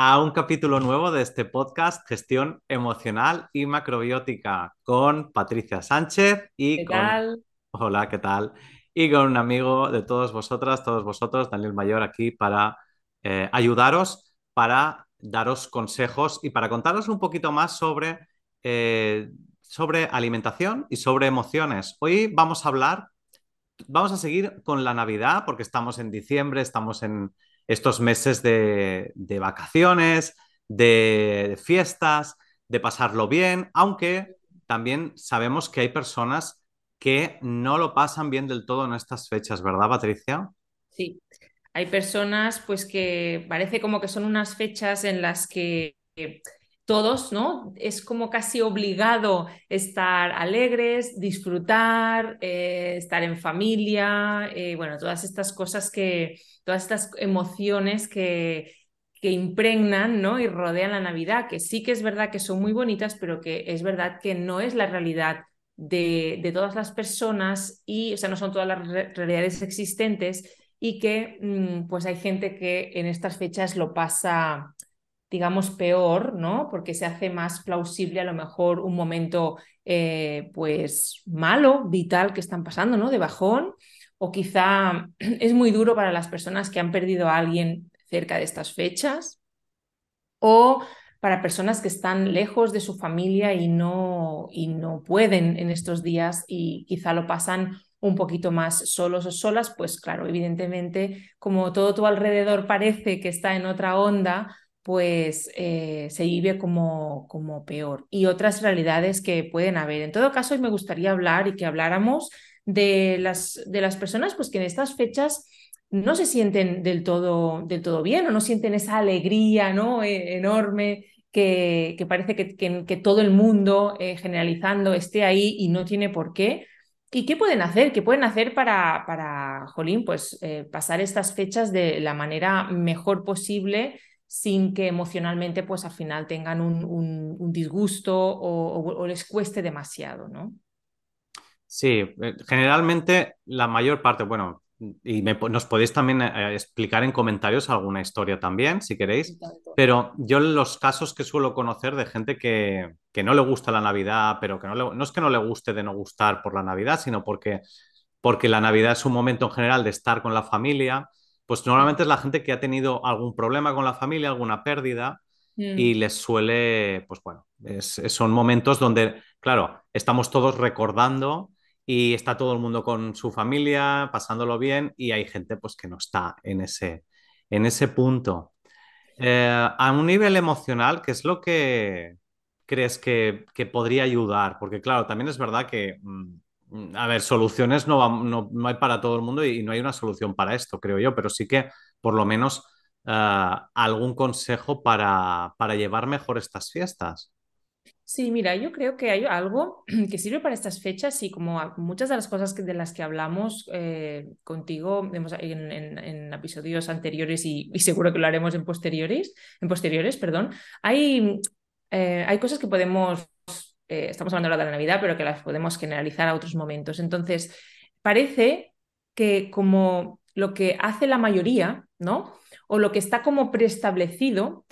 a un capítulo nuevo de este podcast Gestión Emocional y Macrobiótica con Patricia Sánchez y ¿Qué con... tal? Hola, ¿qué tal? Y con un amigo de todos vosotras, todos vosotros, Daniel Mayor, aquí para eh, ayudaros, para daros consejos y para contaros un poquito más sobre, eh, sobre alimentación y sobre emociones. Hoy vamos a hablar, vamos a seguir con la Navidad porque estamos en diciembre, estamos en estos meses de, vacaciones, de, de fiestas, de pasarlo bien, aunque también sabemos que hay personas que no lo pasan bien del todo en estas fechas, ¿verdad, Patricia? Sí, hay personas pues que parece como que son unas fechas en las que todos, ¿no? Es como casi obligado estar alegres, disfrutar, eh, estar en familia, eh, bueno, todas estas cosas que, todas estas emociones que, que impregnan, ¿no? Y rodean la Navidad, que sí que es verdad que son muy bonitas, pero que es verdad que no es la realidad de, de todas las personas y, o sea, no son todas las re realidades existentes y que mmm, pues hay gente que en estas fechas lo pasa digamos, peor, ¿no? Porque se hace más plausible a lo mejor un momento, eh, pues, malo, vital que están pasando, ¿no? De bajón, o quizá es muy duro para las personas que han perdido a alguien cerca de estas fechas, o para personas que están lejos de su familia y no, y no pueden en estos días y quizá lo pasan un poquito más solos o solas, pues claro, evidentemente, como todo tu alrededor parece que está en otra onda, pues eh, se vive como, como peor y otras realidades que pueden haber. En todo caso, hoy me gustaría hablar y que habláramos de las, de las personas pues, que en estas fechas no se sienten del todo, del todo bien o no sienten esa alegría ¿no? E enorme que, que parece que, que, que, todo el mundo, eh, generalizando, esté ahí y no tiene por qué. ¿Y qué pueden hacer? ¿Qué pueden hacer para, para Jolín, pues eh, pasar estas fechas de la manera mejor posible sin que emocionalmente pues al final tengan un, un, un disgusto o, o, o, les cueste demasiado, ¿no? Sí, eh, generalmente la mayor parte, bueno, y me, nos podéis también eh, explicar en comentarios alguna historia también, si queréis, pero yo los casos que suelo conocer de gente que, que no le gusta la Navidad, pero que no, le, no es que no le guste de no gustar por la Navidad, sino porque, porque la Navidad es un momento en general de estar con la familia, pues normalmente es la gente que ha tenido algún problema con la familia, alguna pérdida, mm. y les suele, pues bueno, es, son momentos donde, claro, estamos todos recordando y está todo el mundo con su familia, pasándolo bien, y hay gente pues que no está en ese, en ese punto. Eh, a un nivel emocional, ¿qué es lo que crees que, que podría ayudar? Porque claro, también es verdad que... Mmm, a ver, soluciones no, no, hay para todo el mundo y, no hay una solución para esto, creo yo, pero sí que por lo menos uh, algún consejo para, llevar mejor estas fiestas. Sí, mira, yo creo que hay algo que sirve para estas fechas y como muchas de las cosas que, de las que hablamos eh, contigo en, en, en, episodios anteriores y, y, seguro que lo haremos en posteriores, en posteriores, perdón, hay, eh, hay cosas que podemos eh, estamos hablando ahora de la Navidad, pero que las podemos generalizar a otros momentos. Entonces, parece que como lo que hace la mayoría, ¿no? O lo que está como preestablecido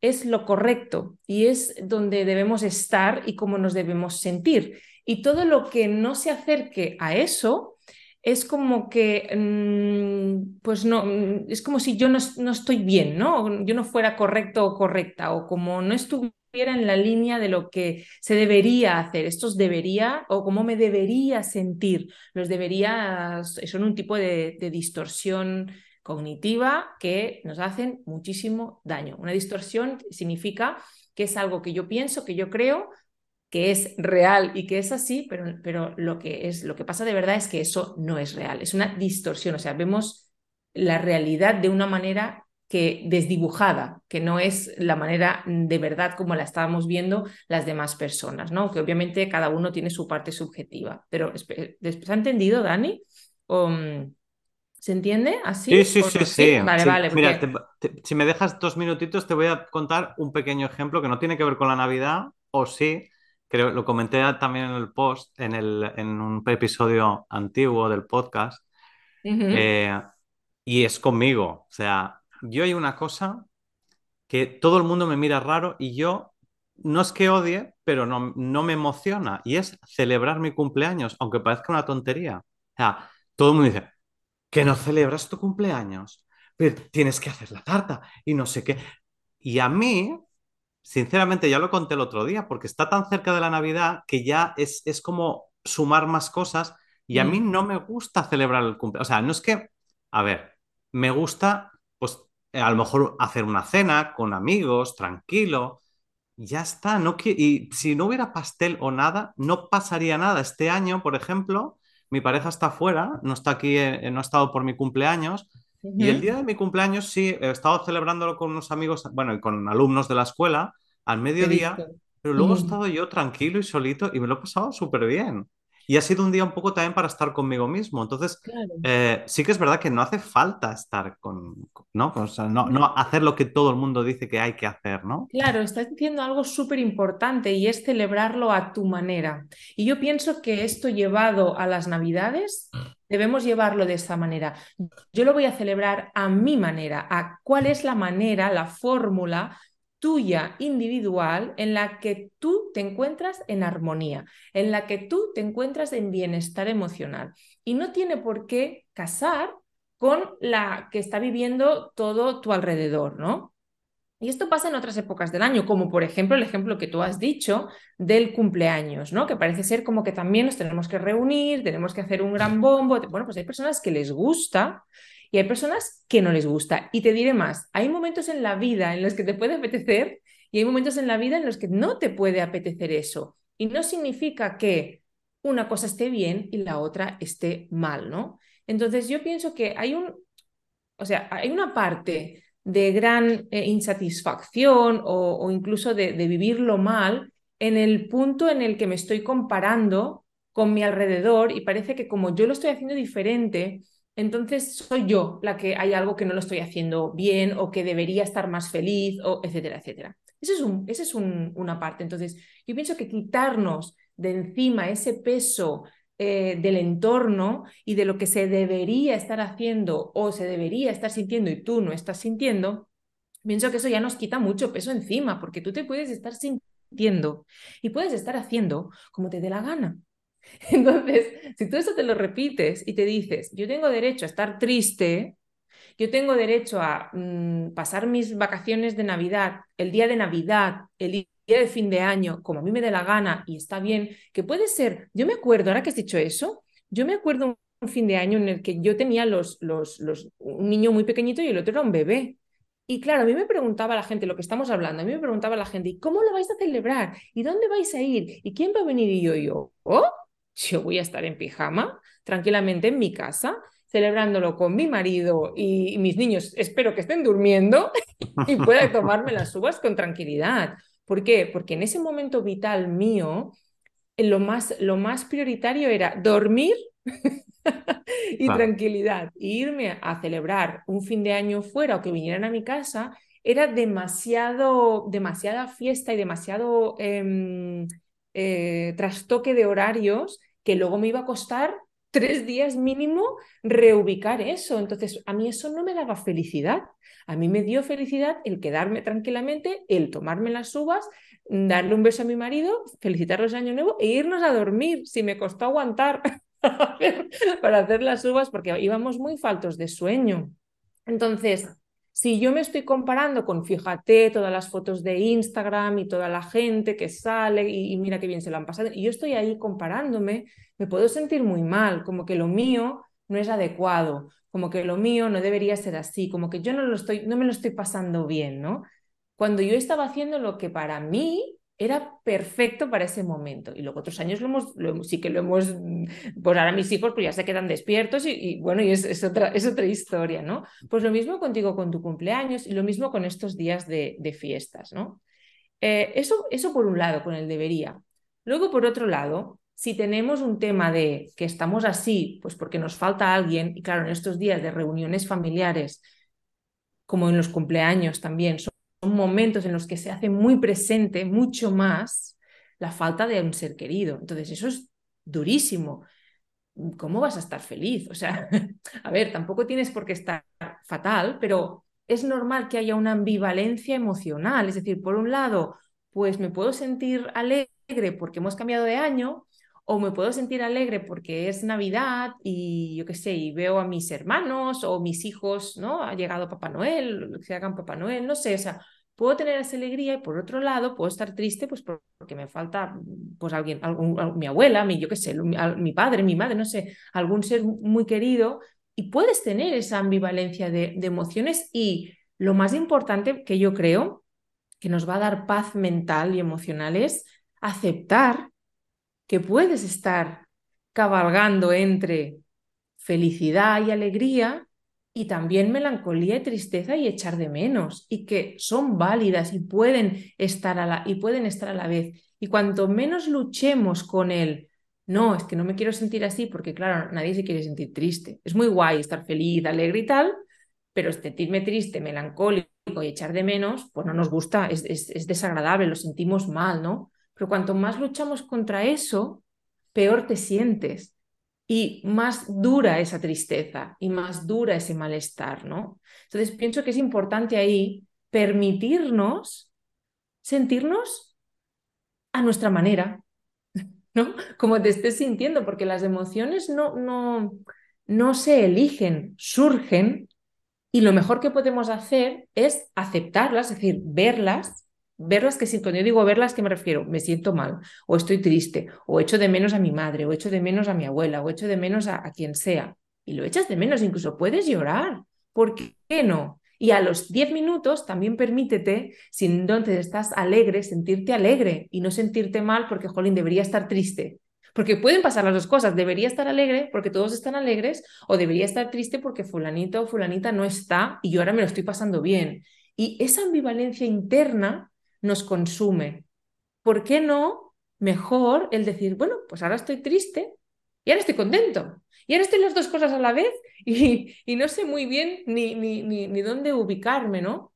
es lo correcto y es donde debemos estar y cómo nos debemos sentir. Y todo lo que no se acerque a eso es como que, mmm, pues no, es como si yo no, no, estoy bien, ¿no? Yo no fuera correcto o correcta, o como no estuviera en la línea de lo que se debería hacer. Estos debería o cómo me debería sentir. Los debería son un tipo de, de distorsión cognitiva que nos hacen muchísimo daño. Una distorsión significa que es algo que yo pienso, que yo creo, que es real y que es así, pero, pero lo, que es, lo que pasa de verdad es que eso no es real, es una distorsión, o sea, vemos la realidad de una manera que desdibujada, que no es la manera de verdad como la estábamos viendo las demás personas, ¿no? Que obviamente cada uno tiene su parte subjetiva. Pero ¿se ha entendido, Dani? Mm, ¿Se entiende así? Sí, sí, sí, sí. Vale, vale. Mira, si me dejas dos minutitos, te voy a contar un pequeño ejemplo que no tiene que ver con la Navidad, o sí, creo, lo comenté también en el post, en, el, en un episodio antiguo del podcast, eh, y es conmigo. O sea, yo hay una cosa que todo el mundo me mira raro y yo no es que odie, pero no, no me emociona, y es celebrar mi cumpleaños, aunque parezca una tontería. O sea, todo el mundo dice, que no celebras tu cumpleaños, pero tienes que hacer la tarta y no sé qué. Y a mí, sinceramente, ya lo conté el otro día, porque está tan cerca de la Navidad que ya es, es como sumar más cosas y a mí mm. no me gusta celebrar el cumpleaños. O sea, no es que, a ver, me gusta, pues, a lo mejor hacer una cena con amigos, tranquilo. Ya está, no y si no hubiera pastel o nada, no pasaría nada. Este año, por ejemplo, mi pareja está fuera, no está aquí, eh, no ha estado por mi cumpleaños. Y el día de mi cumpleaños sí, he estado celebrándolo con unos amigos, bueno, y con alumnos de la escuela al mediodía, pero luego he estado yo tranquilo y solito y me lo he pasado súper bien. Y ha sido un día un poco también para estar conmigo mismo. Entonces, eh, sí que es verdad que no hace falta estar con, ¿no? O sea, no, no, hacer lo que todo el mundo dice que hay que hacer, ¿no? Claro, estás diciendo algo súper importante y es celebrarlo a tu manera. Y yo pienso que esto llevado a las Navidades, debemos llevarlo de esa manera. Yo lo voy a celebrar a mi manera, a cuál es la manera, la fórmula tuya individual en la que tú te encuentras en armonía, en la que tú te encuentras en bienestar emocional. Y no tiene por qué casar con la que está viviendo todo tu alrededor, ¿no? Y esto pasa en otras épocas del año, como por ejemplo el ejemplo que tú has dicho del cumpleaños, ¿no? Que parece ser como que también nos tenemos que reunir, tenemos que hacer un gran bombo. Bueno, pues hay personas que les gusta y hay personas que no les gusta. Y te diré más, hay momentos en la vida en los que te puede apetecer y hay momentos en la vida en los que no te puede apetecer eso. Y no significa que una cosa esté bien y la otra esté mal, ¿no? Entonces yo pienso que hay un, o sea, hay una parte de gran eh, insatisfacción o, incluso de, de vivirlo mal en el punto en el que me estoy comparando con mi alrededor y parece que como yo lo estoy haciendo diferente, entonces soy yo la que hay algo que no lo estoy haciendo bien o que debería estar más feliz, o etcétera, etcétera. Esa es, una parte. Entonces, yo pienso que quitarnos de encima ese peso eh, del entorno y de lo que se debería estar haciendo o se debería estar sintiendo y tú no estás sintiendo, pienso que eso ya nos quita mucho peso encima, porque tú te puedes estar sintiendo y puedes estar haciendo como te dé la gana. Entonces, si tú eso te lo repites y te dices, yo tengo derecho a estar triste, yo tengo derecho a mm, pasar mis vacaciones de Navidad, el día de Navidad, el día de fin de año, como a mí me dé la gana y está bien, que puede ser, yo me acuerdo, ahora que has dicho eso, yo me acuerdo un fin de año en el que yo tenía los, los, los, un niño muy pequeñito y el otro era un bebé. Y claro, a mí me preguntaba la gente, lo que estamos hablando, a mí me preguntaba la gente, ¿y cómo lo vais a celebrar? ¿Y dónde vais a ir? ¿Y quién va a venir? Y yo, yo, oh, yo voy a estar en pijama, tranquilamente en mi casa, celebrándolo con mi marido y mis niños, espero que estén durmiendo y pueda tomarme las uvas con tranquilidad. ¿Por qué? Porque en ese momento vital mío, lo más, lo más prioritario era dormir y tranquilidad. irme a celebrar un fin de año fuera o que vinieran a mi casa era demasiado, demasiada fiesta y demasiado em, eh, trastoque de horarios que luego me iba a costar tres días mínimo reubicar eso. Entonces, a mí eso no me daba felicidad. A mí me dio felicidad el quedarme tranquilamente, el tomarme las uvas, darle un beso a mi marido, felicitarlos Año Nuevo e irnos a dormir, si me costó aguantar para hacer las uvas, porque íbamos muy faltos de sueño. Entonces, si yo me estoy comparando con, fíjate, todas las fotos de Instagram y toda la gente que sale y, mira qué bien se lo han pasado, y yo estoy ahí comparándome, me puedo sentir muy mal, como que lo mío no es adecuado, como que lo mío no debería ser así, como que yo no, lo estoy, no me lo estoy pasando bien, ¿no? Cuando yo estaba haciendo lo que para mí era perfecto para ese momento. Y luego otros años lo hemos, sí que lo hemos, pues ahora mis hijos pues ya se quedan despiertos y, bueno, y es, otra, es otra historia, ¿no? Pues lo mismo contigo con tu cumpleaños y lo mismo con estos días de, de fiestas, ¿no? Eh, eso, eso por un lado, con el debería. Luego, por otro lado, si tenemos un tema de que estamos así, pues porque nos falta alguien, y claro, en estos días de reuniones familiares, como en los cumpleaños también, son momentos en los que se hace muy presente, mucho más, la falta de un ser querido. Entonces, eso es durísimo. ¿Cómo vas a estar feliz? O sea, a ver, tampoco tienes por qué estar fatal, pero es normal que haya una ambivalencia emocional. Es decir, por un lado, pues me puedo sentir alegre porque hemos cambiado de año, o me puedo sentir alegre porque es Navidad y yo qué sé, y veo a mis hermanos o mis hijos, ¿no? Ha llegado Papá Noel, que hagan Papá Noel, no sé, o sea, puedo tener esa alegría y por otro lado puedo estar triste pues porque me falta pues alguien, algún, mi abuela, mi, yo qué sé, mi, padre, mi madre, no sé, algún ser muy querido y puedes tener esa ambivalencia de, de emociones y lo más importante que yo creo que nos va a dar paz mental y emocional es aceptar que puedes estar cabalgando entre felicidad y alegría y también melancolía y tristeza y echar de menos y que son válidas y pueden estar a la, y pueden estar a la vez. Y cuanto menos luchemos con él, no, es que no me quiero sentir así porque claro, nadie se quiere sentir triste. Es muy guay estar feliz, alegre y tal, pero sentirme triste, melancólico y echar de menos, pues no nos gusta, es, es desagradable, lo sentimos mal, ¿no? Pero cuanto más luchamos contra eso, peor te sientes y más dura esa tristeza y más dura ese malestar, ¿no? Entonces pienso que es importante ahí permitirnos sentirnos a nuestra manera, ¿no? Como te estés sintiendo, porque las emociones no, no, no se eligen, surgen y lo mejor que podemos hacer es aceptarlas, es decir, verlas verlas que si cuando yo digo verlas, ¿qué me refiero? Me siento mal, o estoy triste, o echo de menos a mi madre, o echo de menos a mi abuela, o echo de menos a, quien sea. Y lo echas de menos, incluso puedes llorar. ¿Por qué no? Y a los 10 minutos también permítete, si entonces estás alegre, sentirte alegre y no sentirte mal porque, jolín, debería estar triste. Porque pueden pasar las dos cosas. Debería estar alegre porque todos están alegres o debería estar triste porque fulanito o fulanita no está y yo ahora me lo estoy pasando bien. Y esa ambivalencia interna nos consume. ¿Por qué no mejor el decir, bueno, pues ahora estoy triste y ahora estoy contento? Y ahora estoy las dos cosas a la vez y, no sé muy bien ni, ni, ni, dónde ubicarme, ¿no?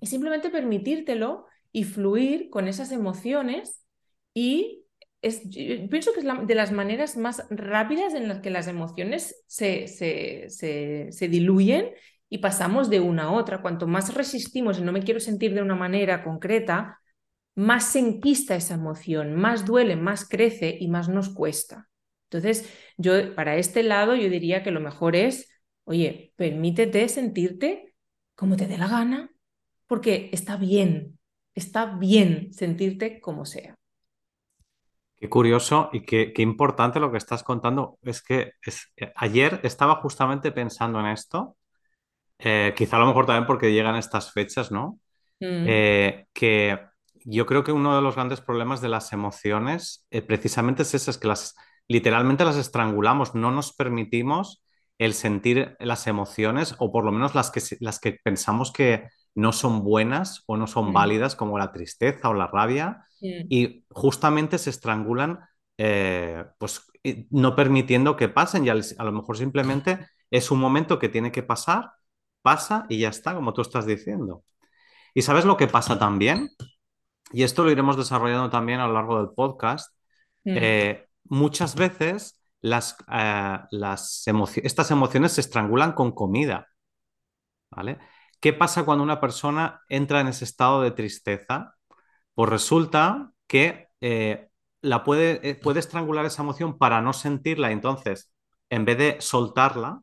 Y simplemente permitírtelo y fluir con esas emociones y es, pienso que es de las maneras más rápidas en las que las emociones se, se, se, se diluyen y pasamos de una a otra. Cuanto más resistimos y no me quiero sentir de una manera concreta, más se enquista esa emoción, más duele, más crece y más nos cuesta. Entonces, yo para este lado yo diría que lo mejor es, oye, permítete sentirte como te dé la gana, porque está bien, está bien sentirte como sea. Qué curioso y qué, importante lo que estás contando. Es que eh, ayer estaba justamente pensando en esto eh, quizá a lo mejor también porque llegan estas fechas, ¿no? Mm. Eh, que yo creo que uno de los grandes problemas de las emociones eh, precisamente es eso, es que las literalmente las estrangulamos, no nos permitimos el sentir las emociones o por lo menos las que, las que pensamos que no son buenas o no son mm. válidas, como la tristeza o la rabia, y justamente se estrangulan pues no permitiendo que pasen y a lo mejor simplemente es un momento que tiene que pasar pasa y ya está, como tú estás diciendo. ¿Y sabes lo que pasa también? Y esto lo iremos desarrollando también a lo largo del podcast. Mm. Eh, muchas veces las, eh, las estas emociones se estrangulan con comida. ¿Vale? ¿Qué pasa cuando una persona entra en ese estado de tristeza? Pues resulta que eh, la puede, puede estrangular esa emoción para no sentirla. Entonces, en vez de soltarla,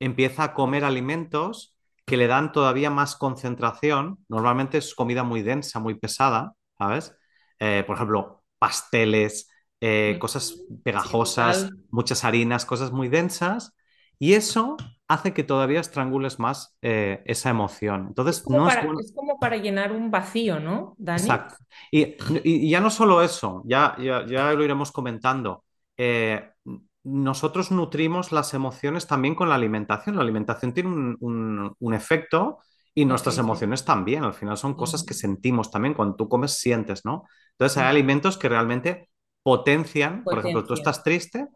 empieza a comer alimentos que le dan todavía más concentración. Normalmente es comida muy densa, muy pesada, ¿sabes? Eh, por ejemplo, pasteles, eh, cosas pegajosas, muchas harinas, cosas muy densas. Y eso hace que todavía estrangules más eh, esa emoción. Entonces, es como, no para, es, es, como para llenar un vacío, ¿no, Dani? Exacto. Y, y, ya no solo eso, ya, ya, ya lo iremos comentando. Eh, nosotros nutrimos las emociones también con la alimentación. La alimentación tiene un, un, un efecto y nuestras sí, emociones sí. también. Al final son cosas que sentimos también. Cuando tú comes, sientes, ¿no? Entonces hay alimentos que realmente potencian. Por ejemplo, tú estás triste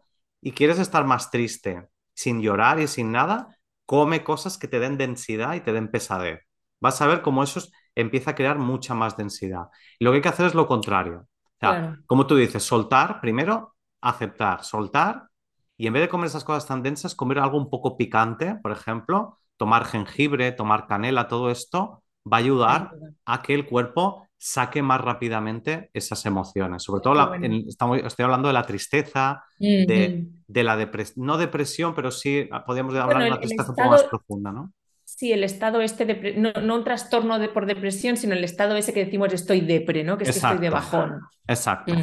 y quieres estar más triste sin llorar y sin nada, come cosas que te den densidad y te den pesadez. Vas a ver cómo eso empieza a crear mucha más densidad. Y lo que hay que hacer es lo contrario. O sea, claro. como tú dices, soltar primero, aceptar, soltar y en vez de comer esas cosas tan densas, comer algo un poco picante, por ejemplo, tomar jengibre, tomar canela, todo esto va a ayudar a que el cuerpo saque más rápidamente esas emociones. Sobre todo, la, bueno. en, estamos, estoy hablando de la tristeza, uh -huh. de, de, la depresión, no depresión, pero sí podríamos hablar bueno, de una tristeza estado, un poco más profunda, ¿no? Sí, el estado este, de, no, no, un trastorno de, por depresión, sino el estado ese que decimos estoy depre, ¿no? Que es Exacto. que estoy de bajón. Exacto.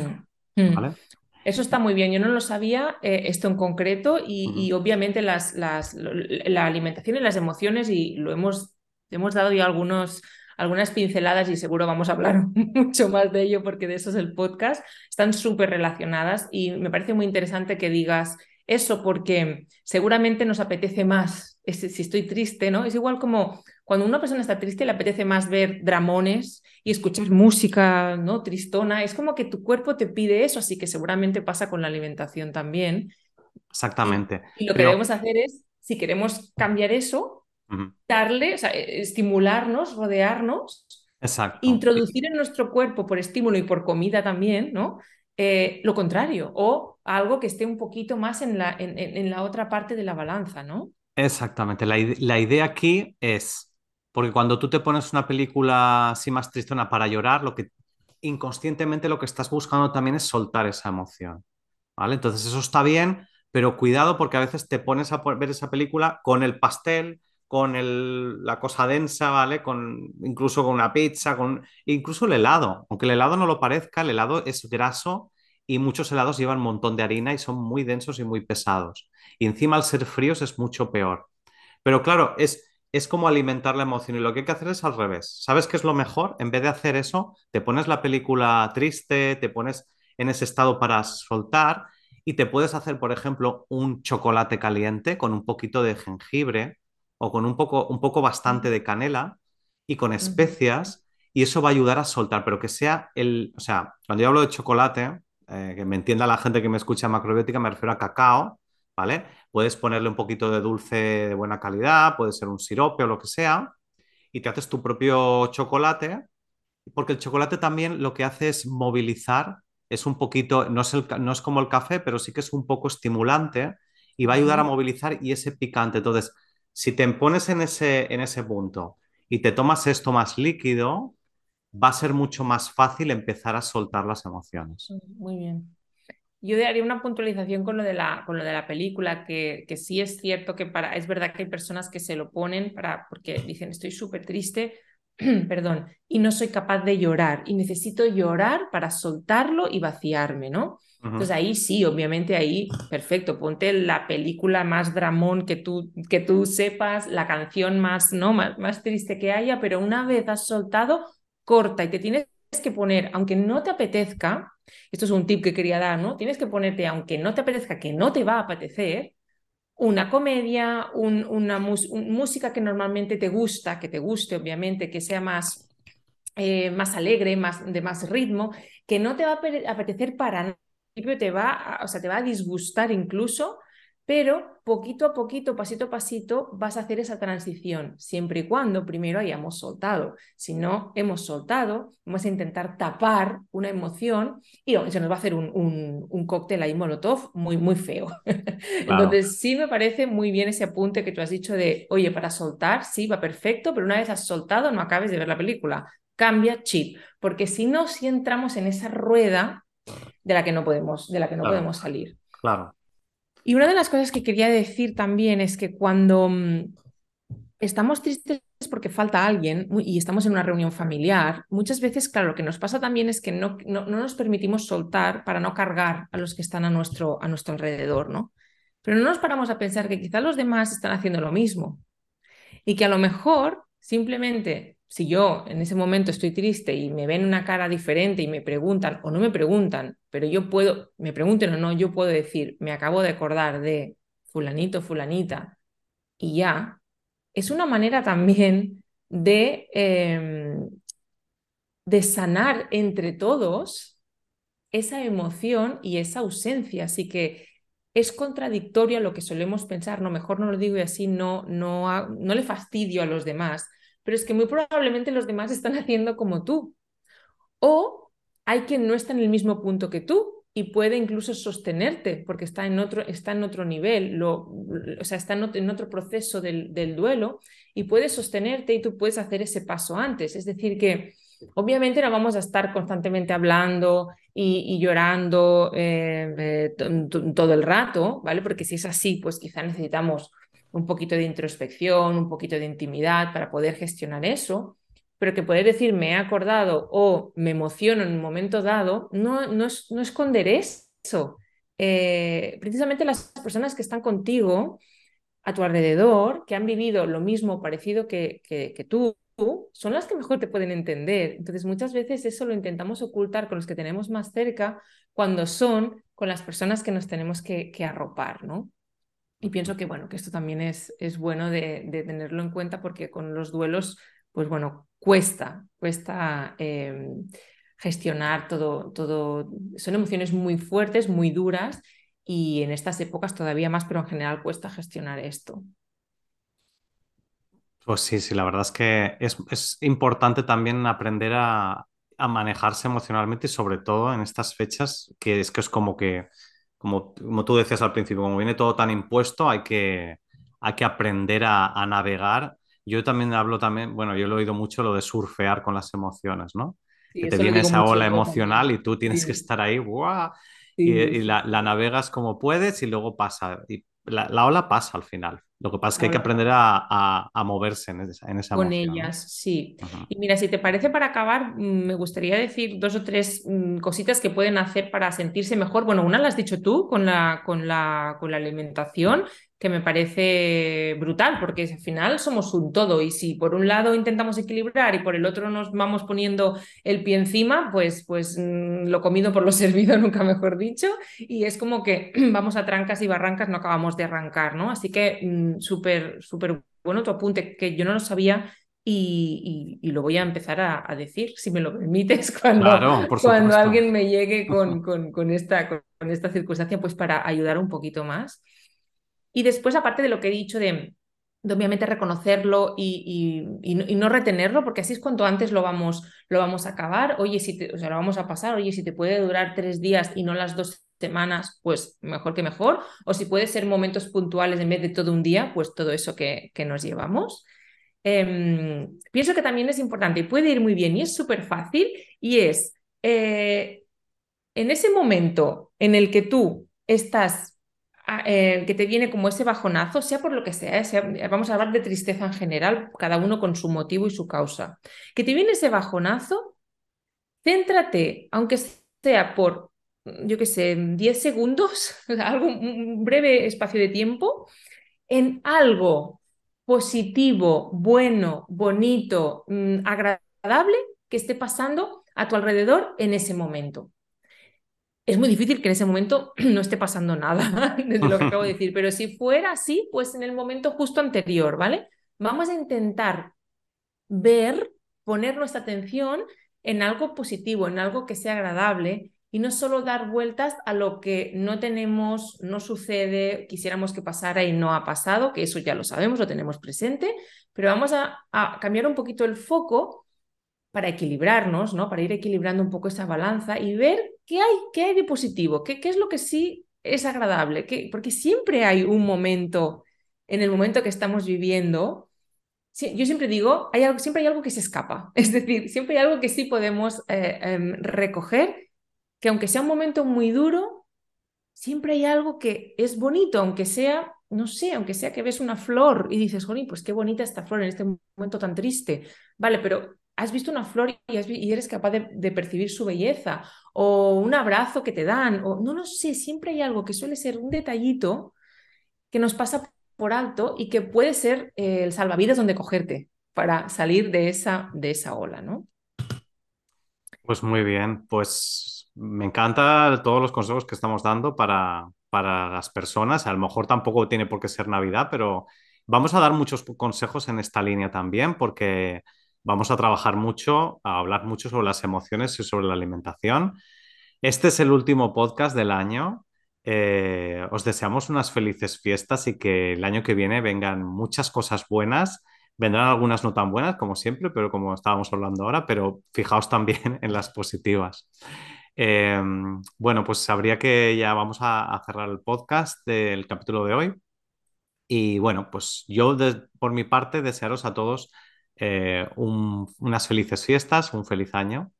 Mm. ¿Vale? Eso está muy bien, yo no lo sabía, eh, esto en concreto, y, uh -huh. y obviamente las, las, la alimentación y las emociones, y lo hemos, hemos dado ya algunos, algunas pinceladas y seguro vamos a hablar mucho más de ello porque de eso es el podcast, están súper relacionadas y me parece muy interesante que digas eso porque seguramente nos apetece más, si estoy triste, ¿no? Es igual como cuando una persona está triste le apetece más ver dramones y escuchar música, ¿no? Tristona, es como que tu cuerpo te pide eso, así que seguramente pasa con la alimentación también. Exactamente. Y, lo Pero... que debemos hacer es, si queremos cambiar eso, uh -huh. darle, o sea, estimularnos, rodearnos, Exacto. introducir en nuestro cuerpo por estímulo y por comida también, ¿no? Eh, lo contrario, o algo que esté un poquito más en la, en, en la otra parte de la balanza, ¿no? Exactamente. La, la, idea aquí es, porque cuando tú te pones una película así más tristona para llorar, lo que inconscientemente lo que estás buscando también es soltar esa emoción. ¿Vale? Entonces eso está bien, pero cuidado porque a veces te pones a ver esa película con el pastel, con el, la cosa densa, ¿vale? Con, incluso con una pizza, con incluso el helado. Aunque el helado no lo parezca, el helado es graso y muchos helados llevan un montón de harina y son muy densos y muy pesados. Y encima al ser fríos es mucho peor. Pero claro, es, es como alimentar la emoción y lo que hay que hacer es al revés. ¿Sabes qué es lo mejor? En vez de hacer eso, te pones la película triste, te pones en ese estado para soltar y te puedes hacer, por ejemplo, un chocolate caliente con un poquito de jengibre o con un poco, un poco bastante de canela y con especias y eso va a ayudar a soltar, pero que sea el, o sea, cuando yo hablo de chocolate, eh, que me entienda la gente que me escucha macrobiótica, me refiero a cacao, ¿vale? Puedes ponerle un poquito de dulce de buena calidad, puede ser un sirope o lo que sea, y te haces tu propio chocolate, porque el chocolate también lo que hace es movilizar, es un poquito, no es, el, no es como el café, pero sí que es un poco estimulante y va a ayudar a movilizar y ese picante. Entonces, si te pones en ese, en ese punto y te tomas esto más líquido, va a ser mucho más fácil empezar a soltar las emociones. Muy bien. Yo haría una puntualización con lo de la, con lo de la película, que, que sí es cierto que para, es verdad que hay personas que se lo ponen para, porque dicen estoy súper triste, perdón, y no soy capaz de llorar y necesito llorar para soltarlo y vaciarme, ¿no? Entonces ahí sí, obviamente ahí, perfecto, ponte la película más dramón que tú, que tú sepas, la canción más, ¿no? más, más triste que haya, pero una vez has soltado, corta y te tienes que poner, aunque no te apetezca, esto es un tip que quería dar, ¿no? Tienes que ponerte, aunque no te apetezca, que no te va a apetecer, una comedia, un, una un, música que normalmente te gusta, que te guste, obviamente, que sea más, eh, más alegre, más, de más ritmo, que no te va a apetecer para nada te va, o sea, te va a disgustar incluso, pero poquito a poquito, pasito a pasito, vas a hacer esa transición, siempre y cuando primero hayamos soltado. Si no hemos soltado, vamos a intentar tapar una emoción y se nos va a hacer un, un, un cóctel ahí molotov muy, muy feo. Entonces, sí me parece muy bien ese apunte que tú has dicho de, oye, para soltar, sí, va perfecto, pero una vez has soltado, no acabes de ver la película. Cambia chip, porque si no, si entramos en esa rueda de la que no podemos, de la que no claro, podemos salir. Claro. Y una de las cosas que quería decir también es que cuando mm, estamos tristes porque falta alguien y estamos en una reunión familiar, muchas veces, claro, lo que nos pasa también es que no, no, no nos permitimos soltar para no cargar a los que están a nuestro, a nuestro alrededor, ¿no? Pero no nos paramos a pensar que quizás los demás están haciendo lo mismo y que a lo mejor simplemente si yo en ese momento estoy triste y me ven una cara diferente y me preguntan o no me preguntan, pero yo puedo, me pregunten o no, yo puedo decir, me acabo de acordar de fulanito, fulanita y ya, es una manera también de, em, de sanar entre todos esa emoción y esa ausencia. Así que es contradictorio lo que solemos pensar, no, mejor no lo digo y así no, no, no le fastidio a los demás, pero es que muy probablemente los demás están haciendo como tú. O hay quien no está en el mismo punto que tú y puede incluso sostenerte porque está en otro, está en otro nivel, lo, o sea, está en otro, proceso del, duelo y puede sostenerte y tú puedes hacer ese paso antes. Es decir, que obviamente no vamos a estar constantemente hablando y, llorando eh, eh, todo el rato, ¿vale? Porque si es así, pues quizá necesitamos un poquito de introspección, un poquito de intimidad para poder gestionar eso, pero que poder decir me he acordado o me emociono en un momento dado, no, no, no esconder eso. Eh, precisamente las personas que están contigo, a tu alrededor, que han vivido lo mismo parecido que, que, que tú, son las que mejor te pueden entender. Entonces, muchas veces eso lo intentamos ocultar con los que tenemos más cerca cuando son con las personas que nos tenemos que, que arropar, ¿no? Y pienso que, bueno, que esto también es, es bueno de, tenerlo en cuenta porque con los duelos, pues bueno, cuesta, cuesta em, gestionar todo, todo, son emociones muy fuertes, muy duras y en estas épocas todavía más, pero en general cuesta gestionar esto. Pues sí, sí, la verdad es que es, es importante también aprender a, a, manejarse emocionalmente y sobre todo en estas fechas, que es que es como que como, como tú decías al principio, como viene todo tan impuesto, hay que, hay que aprender a, navegar. Yo también hablo también, bueno, yo lo he oído mucho lo de surfear con las emociones, ¿no? que te viene esa ola emocional y tú tienes que estar ahí, ¡guau! y, la, navegas como puedes y luego pasa. Y la ola pasa al final. Lo que pasa es que hay que aprender a, moverse en esa, en Con ellas, sí. Y mira, si te parece para acabar, mm, me gustaría decir dos o tres mm, cositas que pueden hacer para sentirse mejor. Bueno, una la has dicho tú con la, con la, con la alimentación, que me parece brutal, porque al final somos un todo y si por un lado intentamos equilibrar y por el otro nos vamos poniendo el pie encima, pues, pues mm, lo comido por lo servido, nunca mejor dicho, y es como que vamos a trancas y barrancas, no acabamos de arrancar, ¿no? Así que mm, súper, súper bueno tu apunte, que yo no lo sabía y, lo voy a empezar a, decir, si me lo permites, cuando, cuando alguien me llegue con, con, con, esta, con esta circunstancia, pues para ayudar un poquito más. Y después, aparte de lo que he dicho de, obviamente reconocerlo y, no, retenerlo, porque así es cuanto antes lo vamos, lo vamos a acabar, oye, si te, o sea, lo vamos a pasar, oye, si te puede durar tres días y no las dos semanas, pues mejor que mejor, o si puede ser momentos puntuales en vez de todo un día, pues todo eso que, nos llevamos. Em, pienso que también es importante y puede ir muy bien y es súper fácil y es eh, en ese momento en el que tú estás eh, que te viene como ese bajonazo, sea por lo que sea, sea, vamos a hablar de tristeza en general, cada uno con su motivo y su causa, que te viene ese bajonazo, céntrate, aunque sea por, yo qué sé, 10 segundos, algo, un breve espacio de tiempo, en algo positivo, bueno, bonito, mm, agradable que esté pasando a tu alrededor en ese momento es muy difícil que en ese momento no esté pasando nada, desde lo que acabo de decir, pero si fuera así, pues en el momento justo anterior, ¿vale? Vamos a intentar ver, poner nuestra atención en algo positivo, en algo que sea agradable y no solo dar vueltas a lo que no tenemos, no sucede, quisiéramos que pasara y no ha pasado, que eso ya lo sabemos, lo tenemos presente, pero vamos a, a cambiar un poquito el foco para equilibrarnos, ¿no? Para ir equilibrando un poco esa balanza y ver qué hay, qué hay de positivo, qué, qué es lo que sí es agradable, ¿Qué? porque siempre hay un momento, en el momento que estamos viviendo, yo siempre digo, hay algo, siempre hay algo que se escapa, es decir, siempre hay algo que sí podemos eh, em, recoger, que aunque sea un momento muy duro, siempre hay algo que es bonito, aunque sea, no sé, aunque sea que ves una flor y dices, Jolín, pues qué bonita esta flor en este momento tan triste, vale, pero has visto una flor y, eres capaz de, percibir su belleza, o un abrazo que te dan, o no lo sé, siempre hay algo que suele ser un detallito que nos pasa por alto y que puede ser eh, el salvavidas donde cogerte para salir de esa, de esa ola, ¿no? Pues muy bien, pues me encanta todos los consejos que estamos dando para, para las personas. A lo mejor tampoco tiene por qué ser Navidad, pero vamos a dar muchos consejos en esta línea también porque vamos a trabajar mucho, a hablar mucho sobre las emociones y sobre la alimentación. Este es el último podcast del año. Eh, os deseamos unas felices fiestas y que el año que viene vengan muchas cosas buenas. Vendrán algunas no tan buenas, como siempre, pero como estábamos hablando ahora, pero fijaos también en las positivas. Eh, bueno, pues sabría que ya vamos a, cerrar el podcast del capítulo de hoy. Y bueno, pues yo por mi parte desearos a todos eh, unas felices fiestas, un feliz año.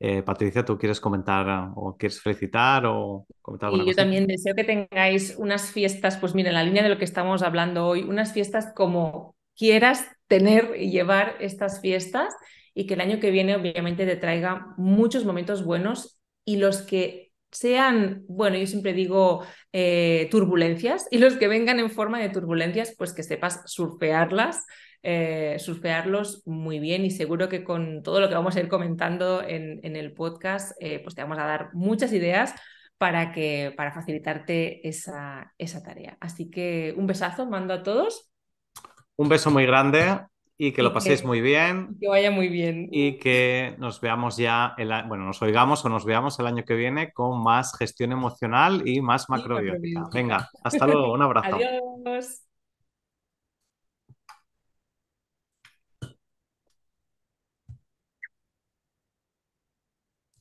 Eh, Patricia, ¿tú quieres comentar o quieres felicitar o comentar alguna Y yo también deseo que tengáis unas fiestas, pues mira, en la línea de lo que estamos hablando hoy, unas fiestas como quieras tener y llevar estas fiestas y que el año que viene obviamente te traiga muchos momentos buenos y los que sean, bueno, yo siempre digo eh, turbulencias y los que vengan en forma de turbulencias, pues que sepas surfearlas, eh, surfearlos muy bien y seguro que con todo lo que vamos a ir comentando en, en el podcast, eh, pues te vamos a dar muchas ideas para, que, para facilitarte esa, esa tarea. Así que un besazo, mando a todos. Un beso muy grande y que lo paséis muy bien. Que vaya muy bien. Y que nos veamos ya, el, bueno, nos oigamos o nos veamos el año que viene con más gestión emocional y más macrobiótica. Venga, hasta luego, un abrazo. Adiós.